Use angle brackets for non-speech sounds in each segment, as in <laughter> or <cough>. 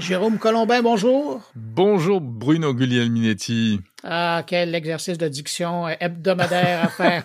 Jérôme Colombin, bonjour. Bonjour Bruno Guglielminetti. Ah, quel exercice de diction hebdomadaire à faire.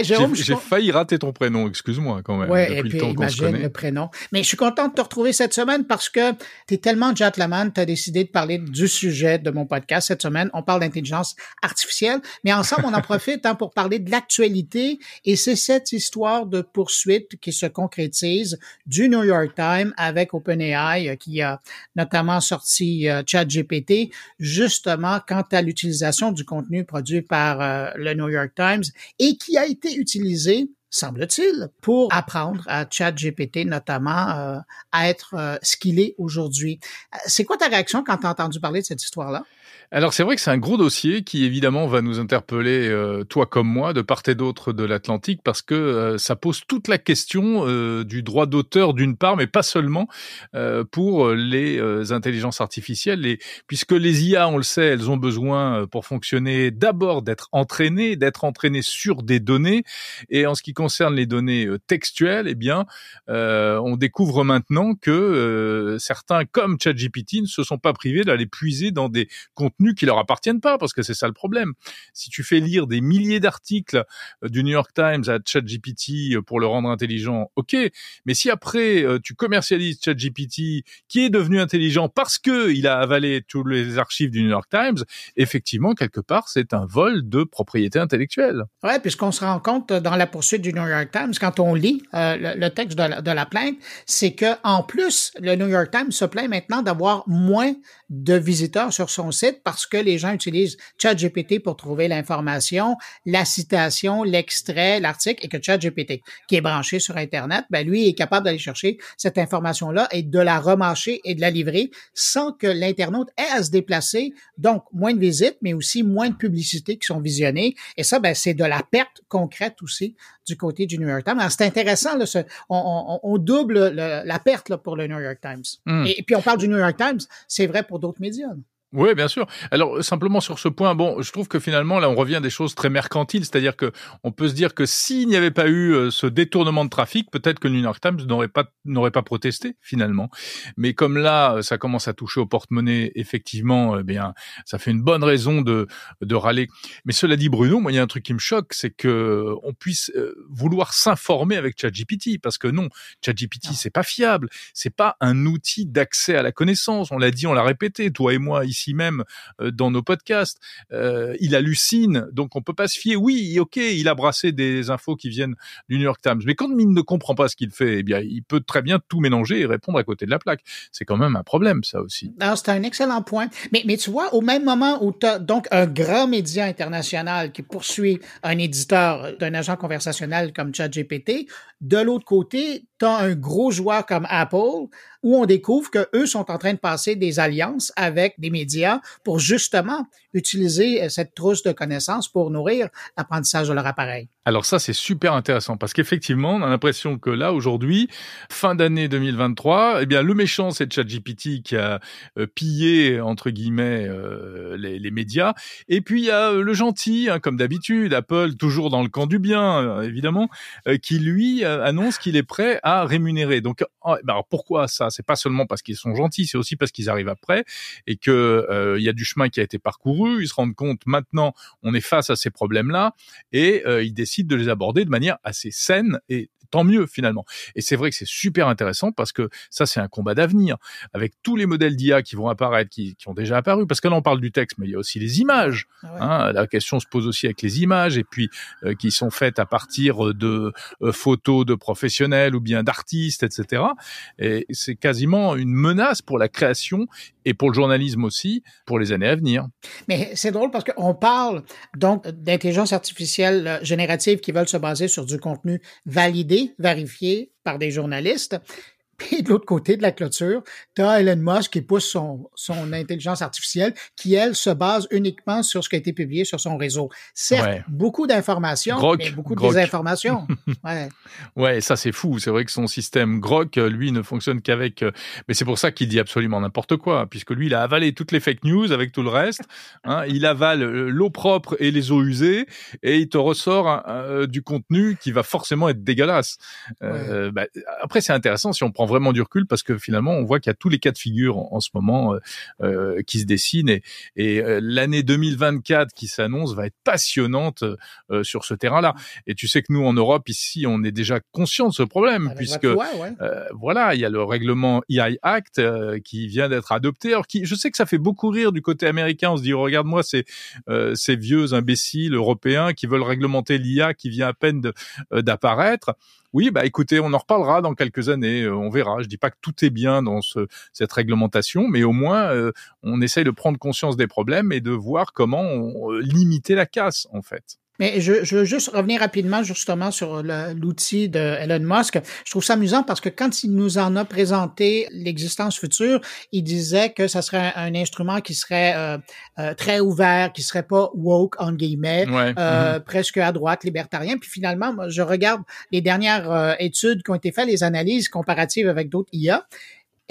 <laughs> j'ai failli rater ton prénom, excuse-moi quand même. Oui, et puis imagine le prénom. Mais je suis content de te retrouver cette semaine parce que tu es tellement gentleman, tu as décidé de parler du sujet de mon podcast cette semaine. On parle d'intelligence artificielle, mais ensemble, on en <laughs> profite hein, pour parler de l'actualité et c'est cette histoire de poursuite qui se concrétise du New York Times avec OpenAI euh, qui a notamment sorti euh, ChatGPT justement quant à l'utilisation du contenu produit par euh, le New York Times et qui a été utilisé semble-t-il, pour apprendre à ChatGPT notamment euh, à être euh, ce qu'il est aujourd'hui. C'est quoi ta réaction quand tu as entendu parler de cette histoire-là? Alors c'est vrai que c'est un gros dossier qui évidemment va nous interpeller, euh, toi comme moi, de part et d'autre de l'Atlantique, parce que euh, ça pose toute la question euh, du droit d'auteur d'une part, mais pas seulement pour les intelligences artificielles, et, puisque les IA, on le sait, elles ont besoin pour fonctionner d'abord d'être entraînées, d'être entraînées sur des données, et en ce qui concerne les données textuelles, eh bien, on découvre maintenant que certains, comme ChatGPT, ne se sont pas privés d'aller puiser dans des contenus qui leur appartiennent pas, parce que c'est ça le problème. Si tu fais lire des milliers d'articles euh, du New York Times à ChatGPT euh, pour le rendre intelligent, ok. Mais si après euh, tu commercialises ChatGPT qui est devenu intelligent parce que il a avalé tous les archives du New York Times, effectivement quelque part c'est un vol de propriété intellectuelle. Ouais, puisqu'on se rend compte dans la poursuite du New York Times quand on lit le, texte de la, de la plainte, c'est que en plus le New York Times se plaint maintenant d'avoir moins de visiteurs sur son site parce que les gens utilisent ChatGPT pour trouver l'information, la citation, l'extrait, l'article, et que ChatGPT, qui est branché sur Internet, ben lui est capable d'aller chercher cette information-là et de la remâcher et de la livrer sans que l'internaute ait à se déplacer. Donc, moins de visites, mais aussi moins de publicités qui sont visionnées. Et ça, ben, c'est de la perte concrète aussi du côté du New York Times. c'est intéressant, là, on, double la perte là, pour le New York Times. Hmm. Et, et, puis on parle du New York Times, c'est vrai pour d'autres médias. Oui, bien sûr. Alors simplement sur ce point, bon, je trouve que finalement là on revient à des choses très mercantiles, c'est-à-dire que on peut se dire que s'il n'y avait pas eu euh, ce détournement de trafic, peut-être que le New York Times n'aurait pas n'aurait pas protesté finalement. Mais comme là euh, ça commence à toucher au porte-monnaie, effectivement, eh bien ça fait une bonne raison de de râler. Mais cela dit, Bruno, moi il y a un truc qui me choque, c'est que euh, on puisse vouloir s'informer avec ChatGPT, parce que non, ChatGPT c'est pas fiable, c'est pas un outil d'accès à la connaissance. On l'a dit, on l'a répété, toi et moi ici ici même euh, dans nos podcasts. Euh, il hallucine, donc on peut pas se fier. Oui, ok, il a brassé des infos qui viennent du New York Times, mais quand il ne comprend pas ce qu'il fait, eh bien, il peut très bien tout mélanger et répondre à côté de la plaque. C'est quand même un problème, ça aussi. C'est un excellent point. Mais, tu vois, au même moment où tu as donc un grand média international qui poursuit un éditeur d'un agent conversationnel comme ChatGPT, de l'autre côté, tu un gros joueur comme Apple où on découvre que eux sont en train de passer des alliances avec des médias pour justement utiliser euh, cette trousse de connaissances pour nourrir l'apprentissage de leur appareil. Alors ça, c'est super intéressant parce qu'effectivement, on a l'impression que là, aujourd'hui, fin d'année 2023, eh bien, le méchant, c'est ChatGPT qui a euh, pillé, entre guillemets, euh, les, les, médias. Et puis, il y a le gentil, hein, comme d'habitude, Apple, toujours dans le camp du bien, évidemment, qui, lui, annonce qu'il est prêt à rémunérer. Donc, oh, ben alors pourquoi ça? C'est pas seulement parce qu'ils sont gentils, c'est aussi parce qu'ils arrivent après et que il y a du chemin qui a été parcouru ils se rendent compte maintenant on est face à ces problèmes-là et euh, ils décident de les aborder de manière assez saine et tant mieux finalement. Et c'est vrai que c'est super intéressant parce que ça c'est un combat d'avenir avec tous les modèles d'IA qui vont apparaître, qui, ont déjà apparu. Parce que là on parle du texte, mais il y a aussi les images. Ah hein. La question se pose aussi avec les images et puis euh, qui sont faites à partir de euh, photos de professionnels ou bien d'artistes, etc. Et c'est quasiment une menace pour la création et pour le journalisme aussi pour les années à venir. Mais c'est drôle parce qu'on parle donc d'intelligence artificielle euh, générative qui veulent se baser sur du contenu validé, vérifié par des journalistes. Puis de l'autre côté de la clôture, tu as Elon Musk qui pousse son, son intelligence artificielle qui, elle, se base uniquement sur ce qui a été publié sur son réseau. Certes, beaucoup d'informations, mais beaucoup de désinformations. <laughs> ouais. ouais, ça c'est fou. C'est vrai que son système Grok, lui, ne fonctionne qu'avec... Euh, mais c'est pour ça qu'il dit absolument n'importe quoi, puisque lui, il a avalé toutes les fake news avec tout le reste. Hein. Il avale euh, l'eau propre et les eaux usées, et il te ressort euh, du contenu qui va forcément être dégueulasse. Euh, bah, après, c'est intéressant si on prend vraiment du recul parce que finalement, on voit qu'il y a tous les cas de figure en, ce moment qui se dessinent et, et l'année 2024 qui s'annonce va être passionnante sur ce terrain-là. Et tu sais que nous, en Europe, ici, on est déjà conscient de ce problème puisque voilà, il y a le règlement EI Act qui vient d'être adopté. Alors, qui, je sais que ça fait beaucoup rire du côté américain. On se dit, regarde-moi ces, ces vieux imbéciles européens qui veulent réglementer l'IA qui vient à peine d'apparaître. Oui, bah écoutez, on en reparlera dans quelques années, euh, on verra. Je dis pas que tout est bien dans ce, cette réglementation, mais au moins euh, on essaye de prendre conscience des problèmes et de voir comment on, euh, limiter la casse en fait. Mais je, je, veux juste revenir rapidement justement sur l'outil de Elon Musk. Je trouve ça amusant parce que quand il nous en a présenté l'existence future, il disait que ça serait un, instrument qui serait euh, euh, très ouvert, qui serait pas woke en guillemets, euh, mm-hmm. presque à droite, libertarien. Puis finalement, moi, je regarde les dernières études qui ont été faites, les analyses comparatives avec d'autres IA,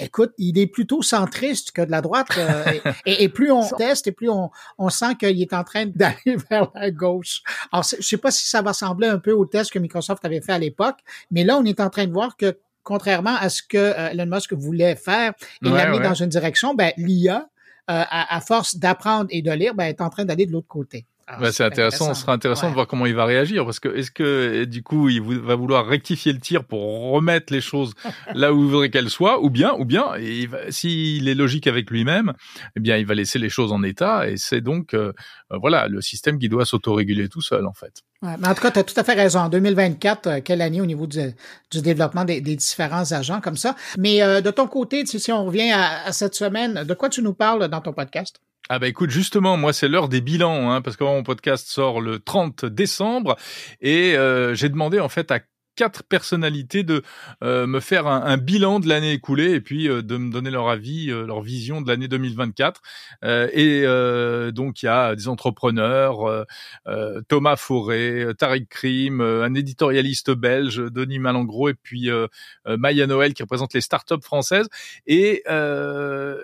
écoute, il est plutôt centriste que de la droite. Euh, et, plus on <laughs> teste, et plus on, on sent qu'il est en train d'aller <laughs> vers la gauche. Alors, je sais pas si ça va ressembler un peu au test que Microsoft avait fait à l'époque, mais là, on est en train de voir que contrairement à ce que euh, Elon Musk voulait faire et l'amener dans une direction, ben, l'IA, euh, à, à, force d'apprendre et de lire, ben, est en train d'aller de l'autre côté. Ah, c'est intéressant. Ce sera intéressant de voir comment il va réagir parce que est-ce que du coup il va vouloir rectifier le tir pour remettre les choses <laughs> là où il voudrait qu'elles soient, ou bien, ou bien, s'il est logique avec lui-même, eh bien il va laisser les choses en état et c'est donc euh, euh, voilà le système qui doit s'autoréguler tout seul en fait. Ouais, mais en tout cas, tu as tout à fait raison. En 2024, euh, quelle année au niveau du, du développement des, des, différents agents comme ça? Mais de ton côté, si on revient à, à cette semaine, de quoi tu nous parles dans ton podcast? Ah bah écoute, justement, moi c'est l'heure des bilans, hein, parce que mon podcast sort le 30 décembre, et euh, j'ai demandé en fait à quatre personnalités de euh, me faire un, bilan de l'année écoulée et puis euh, de me donner leur avis, leur vision de l'année 2024. et donc il y a des entrepreneurs, Thomas Fauré, Tariq Krim, un éditorialiste belge, Denis Malangro et puis Maya Noël qui représente les startups françaises. Et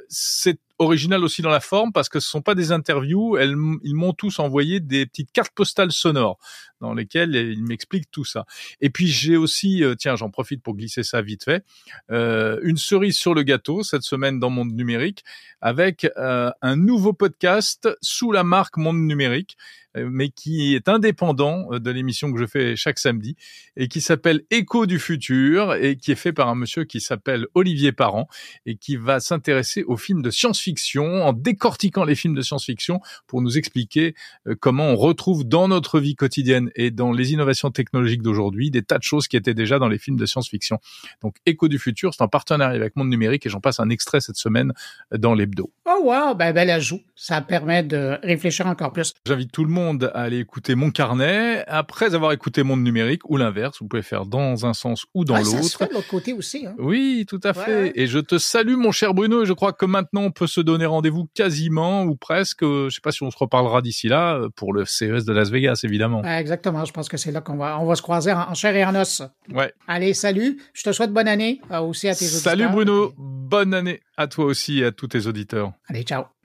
c'est original aussi dans la forme parce que ce sont pas des interviews, elles, ils m'ont tous envoyé des petites cartes postales sonores dans lesquelles ils m'expliquent tout ça. Et puis j'ai aussi, euh, tiens, j'en profite pour glisser ça vite fait, euh, une cerise sur le gâteau cette semaine dans Monde Numérique avec euh, un nouveau podcast sous la marque Monde Numérique mais qui est indépendant de l'émission que je fais chaque samedi et qui s'appelle Écho du futur et qui est fait par un monsieur qui s'appelle Olivier Parent et qui va s'intéresser aux films de science-fiction en décortiquant les films de science-fiction pour nous expliquer comment on retrouve dans notre vie quotidienne et dans les innovations technologiques d'aujourd'hui des tas de choses qui étaient déjà dans les films de science-fiction. Donc Écho du futur, c'est en partenariat avec Monde Numérique et j'en passe un extrait cette semaine dans l'hebdo. Oh wow, ben bel ajout. Ça permet de réfléchir encore plus. J'invite tout le monde à aller écouter mon carnet après avoir écouté Monde Numérique ou l'inverse. Vous pouvez faire dans un sens ou dans l'autre. Ça se fait de l'autre côté aussi. Hein. Oui, tout à fait. Et je te salue, mon cher Bruno. Et je crois que maintenant, on peut se donner rendez-vous quasiment ou presque. Je sais pas si on se reparlera d'ici là pour le CES de Las Vegas, évidemment. exactement. Je pense que c'est là qu'on va, on va se croiser en, chair et en os. Ouais. Allez, salut. Je te souhaite bonne année euh, aussi à tes auditeurs. Salut Bruno. Bonne année à toi aussi et à tous tes auditeurs. Allez, ciao.